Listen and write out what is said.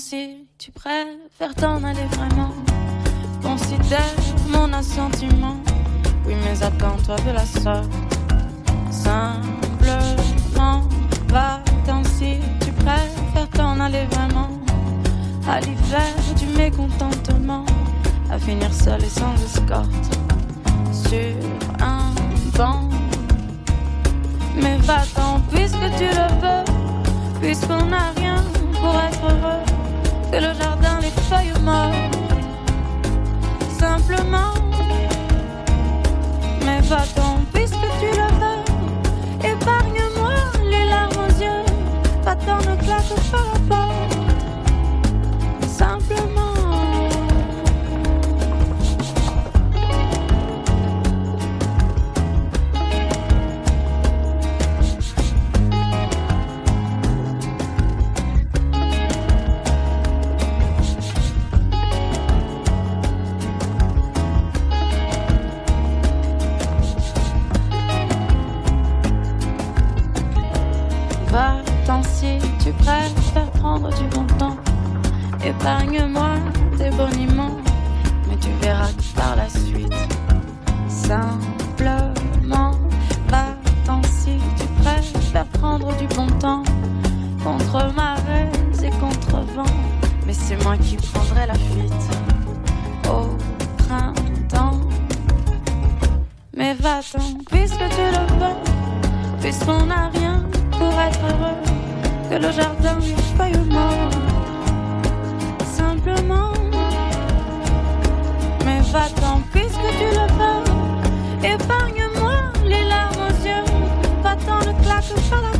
si tu préfères t'en aller vraiment? Considère mon assentiment. Oui, mais attends-toi de la sorte. Simplement, va-t'en si tu préfères t'en aller vraiment? À l'hiver du mécontentement, à finir seul et sans escorte. Sur un banc. Mais va-t'en puisque tu le veux, puisqu'on n'a rien pour être heureux. Que le jardin, les feuilles mortes. Simplement, mais va-t'en Va-t'en si tu préfères prendre du bon temps. Épargne-moi tes boniments, mais tu verras par la suite, simplement, va-t'en si tu préfères prendre du bon temps. Contre marées et contre vent, mais c'est moi qui prendrai la fuite au printemps. Mais va-t'en puisque tu le veux, puisqu'on n'a rien pour être heureux que le jardin du paillement. Simplement, mais va-t'en puisque tu le peux. Épargne-moi les larmes aux yeux, va-t'en le claque par la